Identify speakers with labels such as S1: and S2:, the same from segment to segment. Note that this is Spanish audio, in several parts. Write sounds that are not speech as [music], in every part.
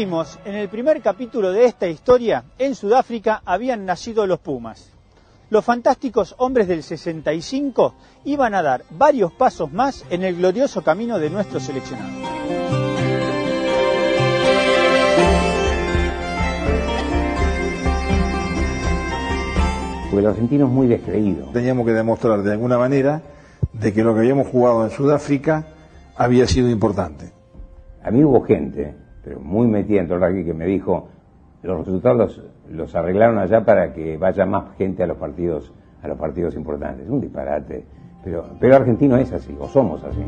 S1: vimos en el primer capítulo de esta historia, en Sudáfrica habían nacido los Pumas. Los fantásticos hombres del 65 iban a dar varios pasos más en el glorioso camino de nuestro seleccionado.
S2: Porque el argentino es muy descreído.
S3: Teníamos que demostrar de alguna manera de que lo que habíamos jugado en Sudáfrica había sido importante.
S2: A mí hubo gente, pero muy metida en el rugby, que me dijo, los resultados los, arreglaron allá para que vaya más gente a los partidos, a los partidos importantes. Un disparate. Pero, pero argentino es así, o somos así.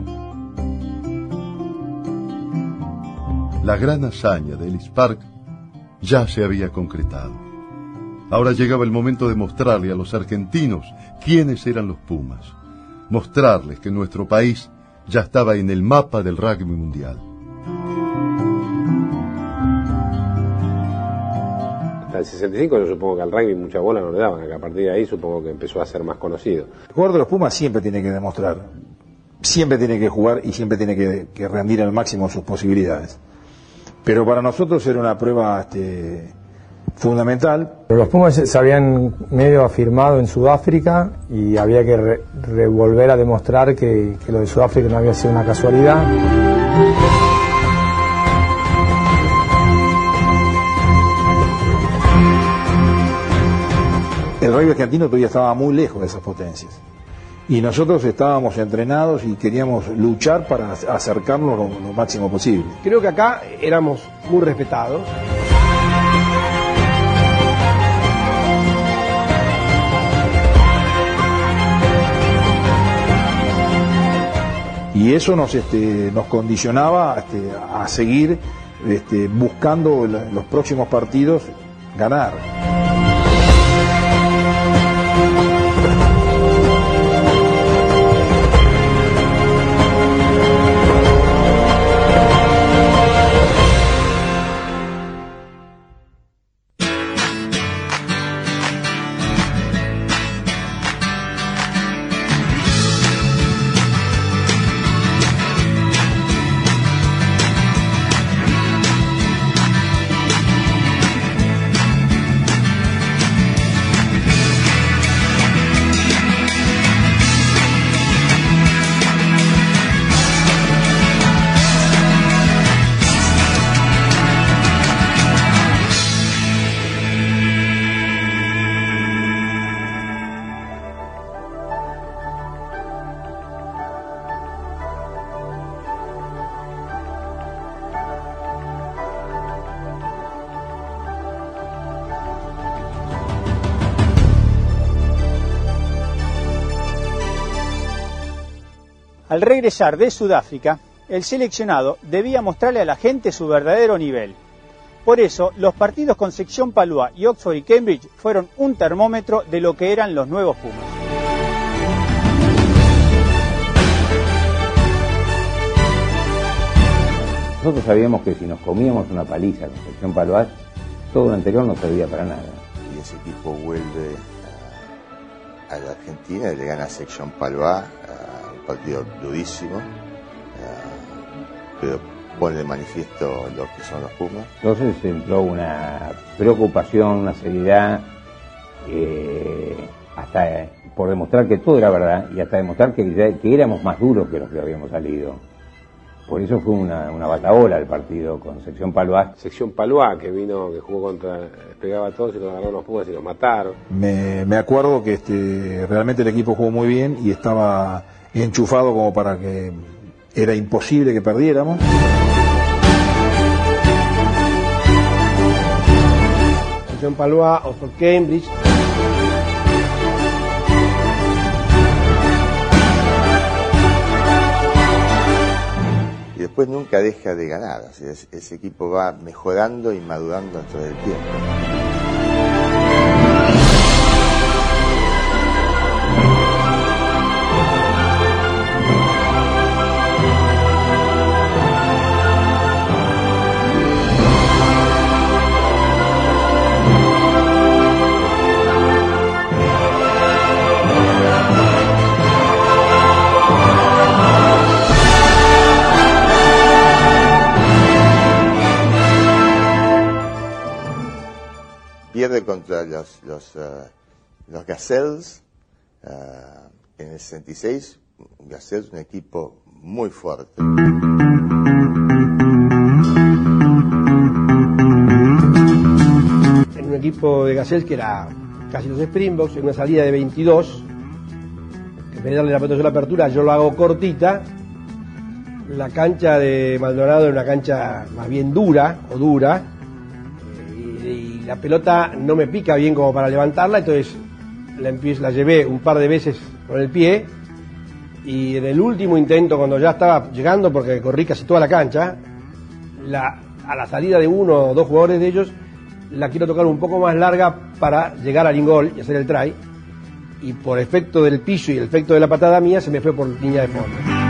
S4: La gran hazaña de Ellis Park ya se había concretado. Ahora llegaba el momento de mostrarle a los argentinos quiénes eran los Pumas. Mostrarles que nuestro país ya estaba en el mapa del rugby mundial.
S5: Hasta el 65 yo supongo que al rugby mucha bola no le daban, que a partir de ahí supongo que empezó a ser más conocido.
S3: El jugador de los Pumas siempre tiene que demostrar, siempre tiene que jugar y siempre tiene que, rendir al máximo sus posibilidades. Pero para nosotros era una prueba este, fundamental.
S6: Los Pumas se habían medio afirmado en Sudáfrica y había que revolver a demostrar que, que lo de Sudáfrica no había sido una casualidad.
S3: Rugby argentino todavía estaba muy lejos de esas potencias. Y nosotros estábamos entrenados y queríamos luchar para acercarnos lo, máximo posible.
S7: Creo que acá éramos muy respetados.
S3: Y eso nos, este, nos condicionaba este, a seguir este, buscando los próximos partidos ganar.
S1: Al regresar de Sudáfrica, el seleccionado debía mostrarle a la gente su verdadero nivel. Por eso, los partidos con sección Palúa y Oxford y Cambridge fueron un termómetro de lo que eran los nuevos Pumas.
S2: Nosotros sabíamos que si nos comíamos una paliza con sección Palúa, todo lo anterior no servía para nada.
S8: Y ese equipo vuelve a, la Argentina y le gana sección Palúa partido durísimo, eh, pero pone de manifiesto lo que son los Pumas.
S2: Entonces entró una preocupación, una seriedad, eh, hasta por demostrar que todo era verdad y hasta demostrar que, que éramos más duros que los que habíamos salido. Por eso fue una, una bataola el partido con Sección Palois.
S5: Sección Palois, que vino, que jugó contra, pegaba a todos y los agarraron los Pumas y los mataron.
S3: Me, me acuerdo que este, realmente el equipo jugó muy bien y estaba enchufado como para que era imposible que perdiéramos.
S7: Sección Palois, Oxford Cambridge.
S8: Y después nunca deja de ganar, ese equipo va mejorando y madurando dentro del tiempo. Los, los, eh, los Gazelles eh, en el 66. Gazelles un equipo muy fuerte.
S7: En un equipo de Gazelles que era casi los Springboks, en una salida de 22, que en vez de darle la pelota de la apertura, yo lo hago cortita. La cancha de Maldonado era una cancha más bien dura o dura, la pelota no me pica bien como para levantarla, entonces la, la llevé un par de veces con el pie y en el último intento, cuando ya estaba llegando, porque corrí casi toda la cancha, la- a la salida de uno o dos jugadores de ellos, la quiero tocar un poco más larga para llegar al ingol y hacer el try. Y por efecto del piso y el efecto de la patada mía, se me fue por línea de fondo.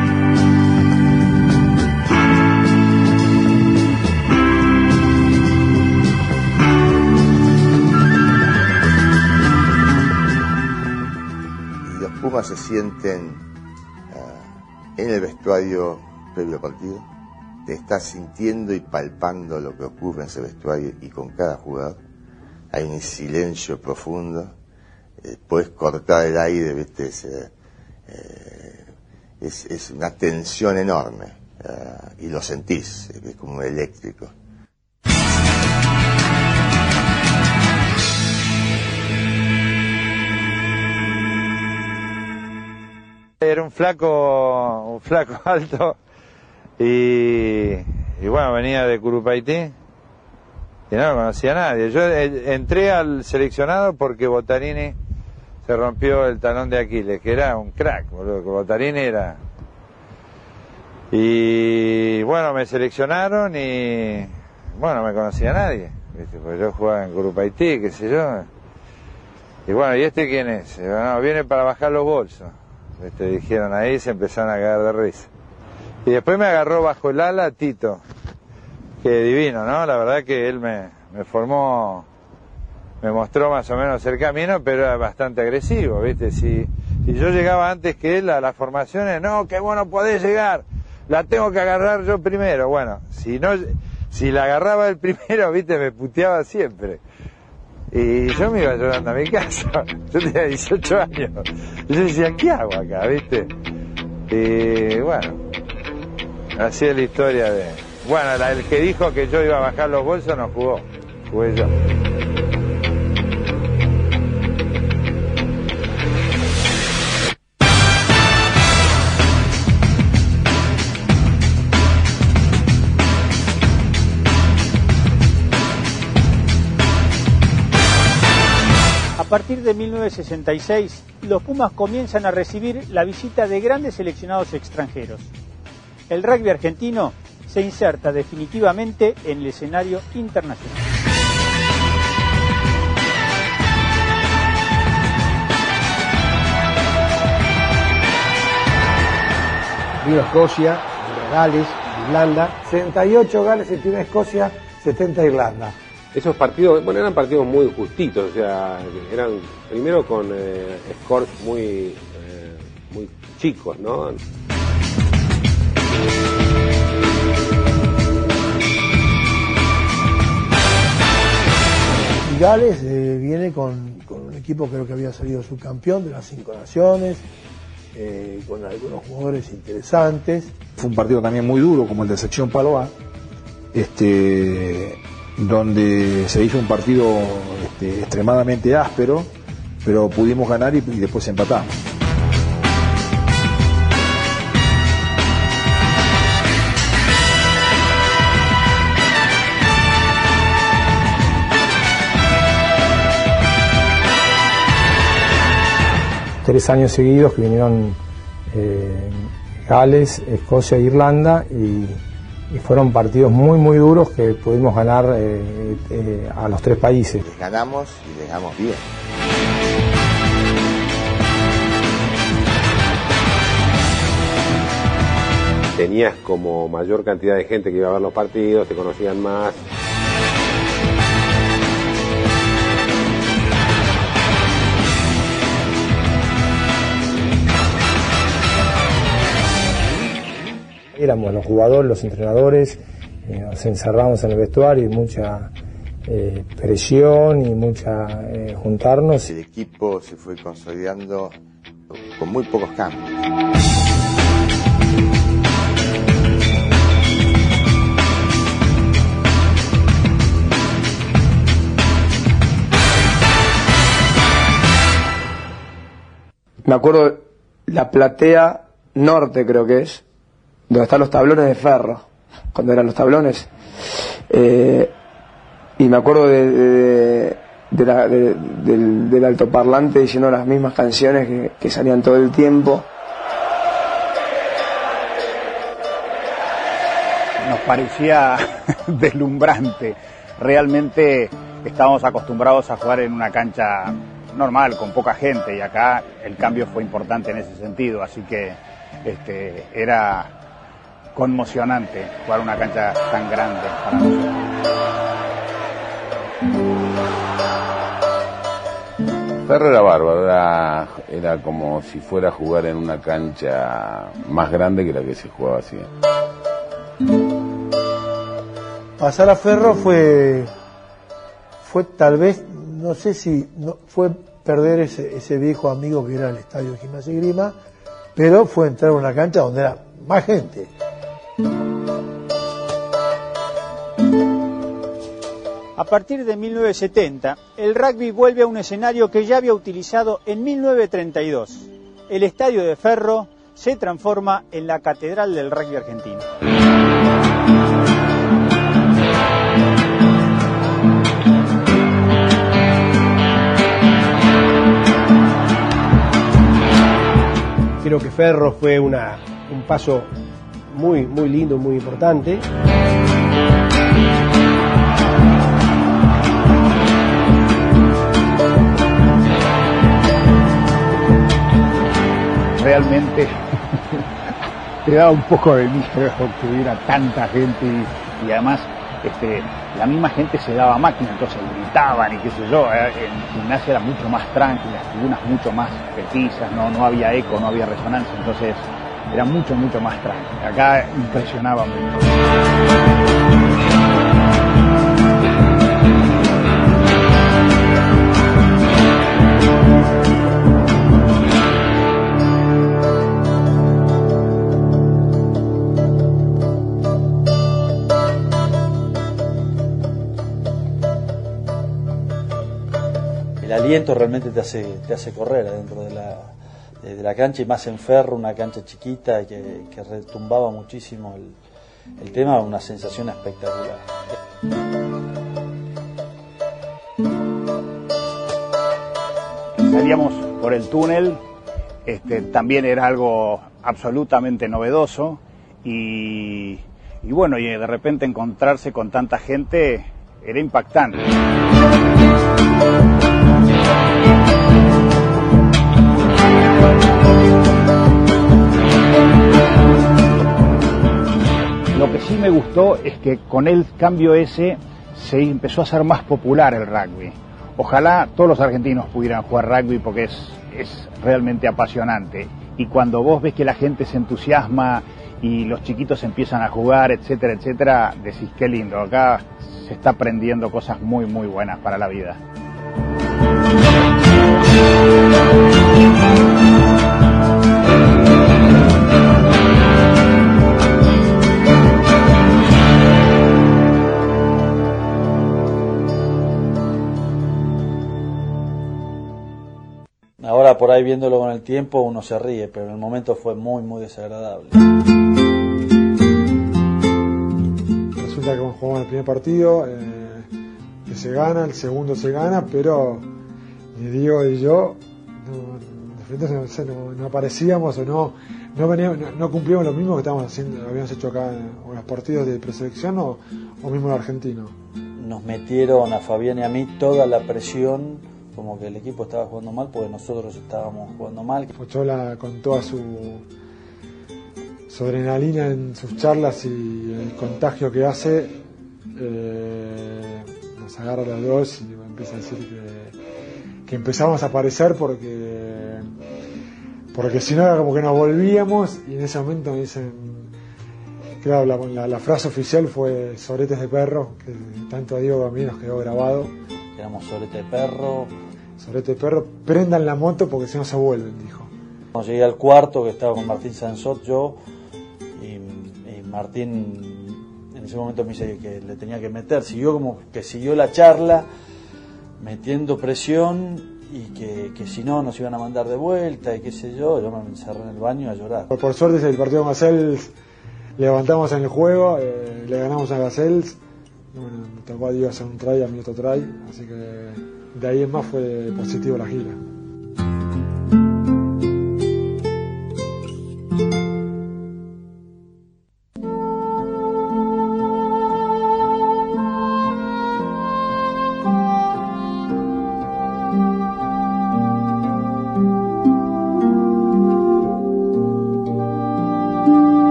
S8: Pumas se sienten ah, en el vestuario previo partido, te estás sintiendo y palpando lo que ocurre en ese vestuario y con cada jugador. Hay un silencio profundo, eh, puedes cortar el aire, ¿viste? Es, eh, es, es una tensión enorme ah, y lo sentís, es como eléctrico.
S9: Era un flaco, un flaco [laughs] alto y, bueno, venía de Curupaití y no lo conocía a nadie. Yo eh, entré al seleccionado porque Botarini se rompió el talón de Aquiles, que era un crack, boludo, que Botarini era... Y bueno, me seleccionaron y bueno, no me conocía a nadie, ¿viste? porque yo jugaba en Curupaití, qué sé yo. Y bueno, ¿y este quién es? Viene para bajar los bolsos. ¿Viste? Dijeron ahí se empezaron a cagar de risa. Y después me agarró bajo el ala Tito, que divino, ¿no? La verdad que él me, me formó, me mostró más o menos el camino, pero era bastante agresivo, ¿viste? Si, si yo llegaba antes que él a las formaciones, no, que bueno podés llegar, la tengo que agarrar yo primero. Bueno, si no, si la agarraba el [laughs] primero, ¿viste? Me puteaba siempre. Y yo me iba llorando a mi casa. [laughs] Yo tenía 18 años. Yo decía, ¿qué hago acá, viste? Y bueno, así es la historia de... Bueno, el que dijo que yo iba a bajar los bolsos no jugó. Jugué yo.
S1: Partir de 1966, los Pumas comienzan a recibir la visita de grandes seleccionados extranjeros. El rugby argentino se inserta definitivamente en el escenario internacional.
S7: Vino Escocia, Gales, Irlanda.
S6: 68 Gales, 71 Escocia, 70 Irlanda.
S5: Esos partidos, bueno, eran partidos muy justitos, o sea, eran primero con eh, scores muy, eh, muy chicos, ¿no?
S10: Y Gales eh, viene con, con un equipo creo que había salido subcampeón de las cinco naciones, eh, con algunos jugadores interesantes.
S3: Fue un partido también muy duro, como el de sección Paloa, este, donde se hizo un partido este, extremadamente áspero, pero pudimos ganar y, después empatamos.
S6: Tres años seguidos que vinieron eh, Gales, Escocia e Irlanda y, y fueron partidos muy muy duros que pudimos ganar eh, eh, a los tres países.
S8: Les ganamos y les ganamos bien.
S5: Tenías como mayor cantidad de gente que iba a ver los partidos, te conocían más.
S6: Éramos los jugadores, los entrenadores, eh, nos encerramos en el vestuario y mucha eh, presión y mucha eh, juntarnos.
S8: El equipo se fue consolidando con muy pocos cambios.
S11: Me acuerdo la platea norte creo que es, donde están los tablones de ferro, cuando eran los tablones. Eh, y me acuerdo del, del altoparlante diciendo las mismas canciones que, que salían todo el tiempo.
S12: nos parecía [laughs] deslumbrante. Realmente estábamos acostumbrados a jugar en una cancha normal, con poca gente, y acá el cambio fue importante en ese sentido, así que este, era conmocionante jugar una cancha tan grande para nosotros.
S13: Ferro era bárbaro, era, era como si fuera a jugar en una cancha más grande que la que se jugaba así.
S10: Pasar a Ferro fue, fue tal vez, no sé si no, fue perder ese, ese viejo amigo que era el estadio de Gimnasia y Grima, pero fue entrar a una cancha donde era más gente.
S1: A partir de 1970, el rugby vuelve a un escenario que ya había utilizado en 1932. El Estadio de Ferro se transforma en la Catedral del Rugby Argentino.
S7: Creo que Ferro fue una, un paso muy, muy lindo, muy importante.
S12: Realmente [laughs] te daba un poco de miedo que hubiera tanta gente y, además este, la misma gente se daba máquina, entonces gritaban y qué sé yo. eh, En gimnasia era mucho más tranquila, las tribunas mucho más precisas, no, no había eco, no había resonancia, entonces era mucho, mucho más tranquila. Acá impresionaba mucho.
S14: el aliento realmente te hace, te hace correr adentro de la, de, de la cancha y más en ferro, una cancha chiquita que, que retumbaba muchísimo el, el tema, una sensación espectacular.
S12: Salíamos por el túnel, este, también era algo absolutamente novedoso y, y bueno, y de repente encontrarse con tanta gente era impactante. Lo que sí me gustó es que con el cambio ese se empezó a hacer más popular el rugby. Ojalá todos los argentinos pudieran jugar rugby porque es, es realmente apasionante. Y cuando vos ves que la gente se entusiasma y los chiquitos empiezan a jugar, etcétera, etcétera, decís qué lindo. Acá se está aprendiendo cosas muy, muy buenas para la vida.
S14: Por ahí viéndolo con el tiempo uno se ríe, pero en el momento fue muy, muy desagradable.
S15: Resulta que jugamos el primer partido, eh, que se gana, el segundo se gana, pero ni Diego y yo no, no, no- aparecíamos o no, no, veníamos, no, no cumplíamos lo mismo que estábamos haciendo, habíamos hecho acá en, los partidos de preselección o, o mismo en argentino.
S14: Nos metieron a Fabián y a mí toda la presión, como que el equipo estaba jugando mal, porque nosotros estábamos jugando mal.
S15: Pochola con toda su, adrenalina en sus charlas y el contagio que hace, eh, nos agarra a dos y empieza a decir que, empezamos a aparecer porque, porque si no era como que nos volvíamos y en ese momento me dicen, Claro, la, frase oficial fue sobretes de perro, que tanto a Diego a mí nos quedó grabado.
S14: Éramos sobrete de perro.
S15: Sobrete de perro, prendan la moto porque si no se vuelven, dijo.
S14: Cuando llegué al cuarto, que estaba con Martín Sansot, yo, y, y Martín en ese momento me dice que le tenía que meter. Siguió como que siguió la charla, metiendo presión y que, que si no nos iban a mandar de vuelta y qué sé yo. Yo me encerré en el baño a llorar.
S15: Por, por suerte el partido con Gazelles levantamos en el juego, eh, le ganamos a Gazelles. Bueno, me tocó a Diego hacer un try, a mí otro try, así que de ahí en más fue positivo la gira.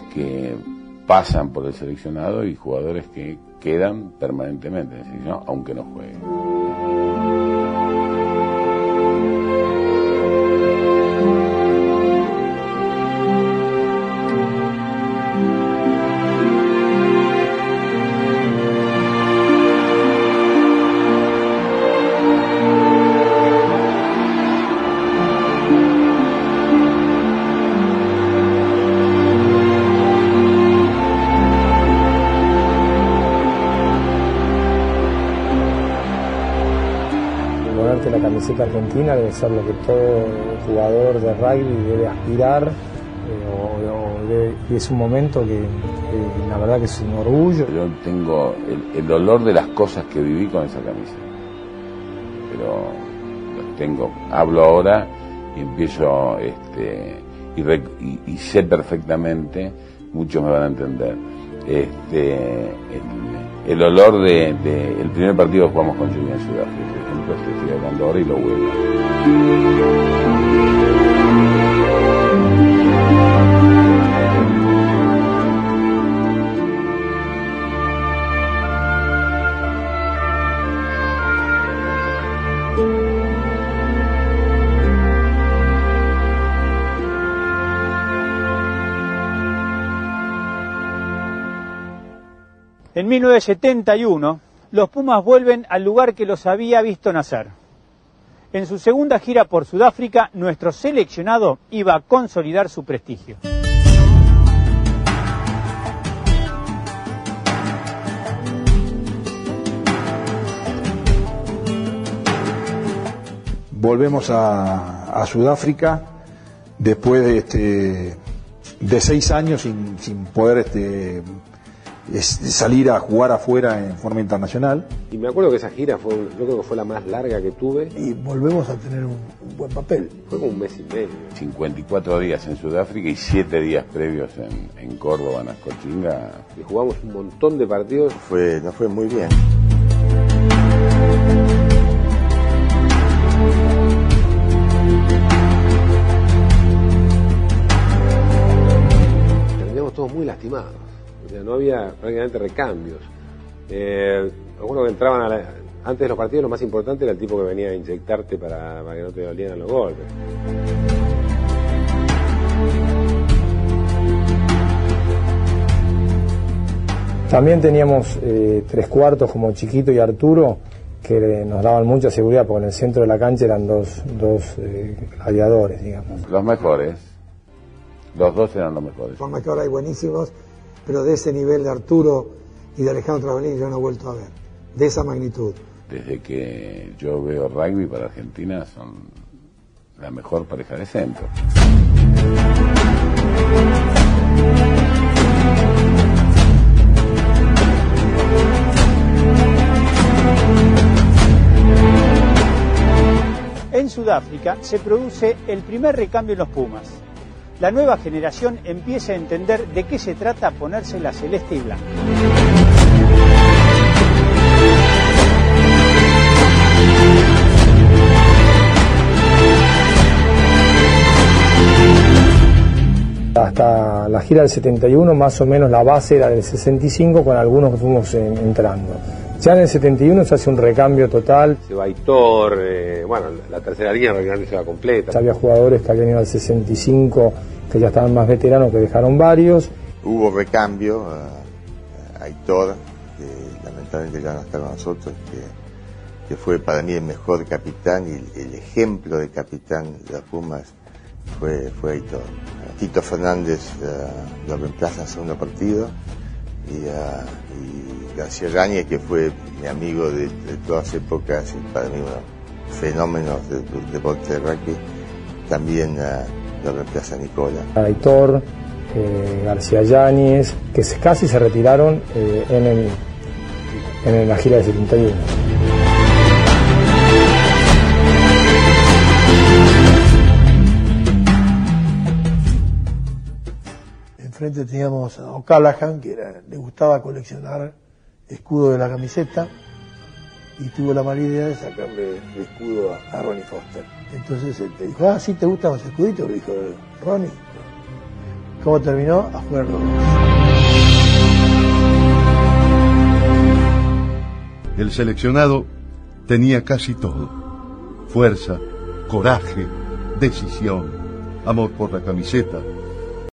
S13: Que pasan por el seleccionado y jugadores que quedan permanentemente en el seleccionado, aunque no jueguen.
S6: Camiseta argentina debe ser lo que todo jugador de rugby debe aspirar eh, o- debe- y es un momento que, la verdad que es un orgullo.
S13: Yo tengo el, el olor de las cosas que viví con esa camisa. Pero los tengo, hablo ahora y empiezo este y, y- y sé perfectamente, muchos me van a entender. Este el, el olor de, de- el primer partido que jugamos con Chile en Sudáfrica, por ejemplo, estoy hablando ahora y lo huelo.
S1: 1971, los Pumas vuelven al lugar que los había visto nacer. En su segunda gira por Sudáfrica, nuestro seleccionado iba a consolidar su prestigio.
S3: Volvemos a, Sudáfrica después de este de seis años sin, sin poder este es- salir a jugar afuera en forma internacional.
S5: Y me acuerdo que esa gira fue, yo creo que fue la más larga que tuve.
S10: Y volvemos a tener un, un buen papel.
S5: Fue como un mes y medio.
S13: 54 días en Sudáfrica y 7 días previos en, en Córdoba, en Ascochinga.
S5: Y jugamos un montón de partidos.
S8: Fue, nos fue muy bien.
S5: terminamos todos muy lastimados. O sea, no había prácticamente recambios. Eh, acuerdo que entraban a la- antes de los partidos, lo más importante era el tipo que venía a inyectarte para, para que no te dolieran los golpes.
S6: También teníamos eh, tres cuartos como Chiquito y Arturo que nos daban mucha seguridad porque en el centro de la cancha eran dos, dos eh, gladiadores, digamos.
S13: Los mejores. Los dos eran los mejores.
S10: Forma que ahora hay buenísimos, pero de ese nivel de Arturo y de Alejandro Travelín yo no he vuelto a ver. De esa magnitud.
S13: Desde que yo veo rugby para Argentina son la mejor pareja de centro.
S1: En Sudáfrica se produce el primer recambio en los Pumas. La nueva generación empieza a entender de qué se trata ponerse la celeste y blanca.
S6: Hasta la gira del 71 más o menos la base era del 65 con algunos que fuimos en- entrando. Ya en el 71 se hace un recambio total.
S5: Se va Aitor, eh, bueno, la tercera línea prácticamente se va completa.
S6: Ya había jugadores que habían ido al 65 que ya estaban más veteranos, que dejaron varios.
S8: Hubo recambio, uh, Aitor, que lamentablemente ya no está con nosotros, que, que, fue para mí el mejor capitán y el, ejemplo de capitán de las Pumas fue, fue Aitor. Tito Fernández uh, lo reemplaza en segundo partido y, y García Yáñez, que fue mi amigo de, de, todas épocas y para mí un fenómeno del de, deporte de rugby, también lo reemplaza Nicola.
S6: Aitor, eh, García Yáñez, que casi se retiraron eh, en, el, en la gira de 71.
S10: Teníamos a O'Callaghan, que le gustaba coleccionar escudos de la camiseta y tuvo la mala idea de sacarle el escudo a, Ronnie Foster. Entonces él te dijo, ah, sí, ¿te gustan los escuditos? Le dijo Ronnie. ¿Cómo terminó? A jugar
S4: El seleccionado tenía casi todo. Fuerza, coraje, decisión, amor por la camiseta,